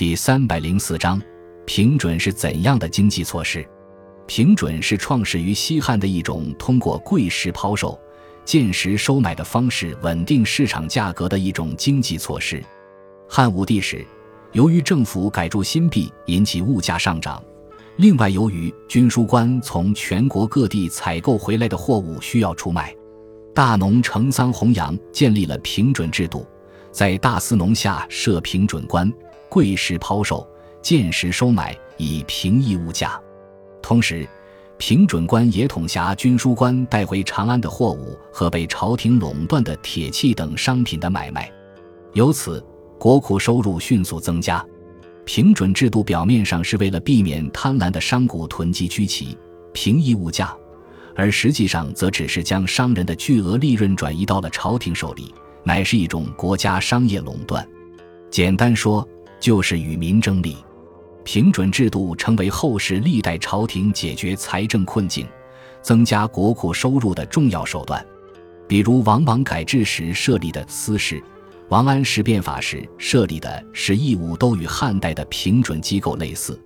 第三百零四章，平准是怎样的经济措施？平准是创始于西汉的一种通过贵石抛售、贱石收买的方式稳定市场价格的一种经济措施。汉武帝时，由于政府改铸新币引起物价上涨，另外由于军书官从全国各地采购回来的货物需要出卖，大农成桑弘羊建立了平准制度，在大司农下设平准官，贵时抛售，贱时收买，以平抑物价。同时，平准官也统辖军书官带回长安的货物和被朝廷垄断的铁器等商品的买卖，由此国库收入迅速增加。平准制度表面上是为了避免贪婪的商贾囤积居奇、平抑物价，而实际上则只是将商人的巨额利润转移到了朝廷手里，乃是一种国家商业垄断。简单说，就是与民争利。平准制度成为后世历代朝廷解决财政困境、增加国库收入的重要手段。比如王莽改制时设立的司事。王安石变法时设立的是义务，都与汉代的平准机构类似。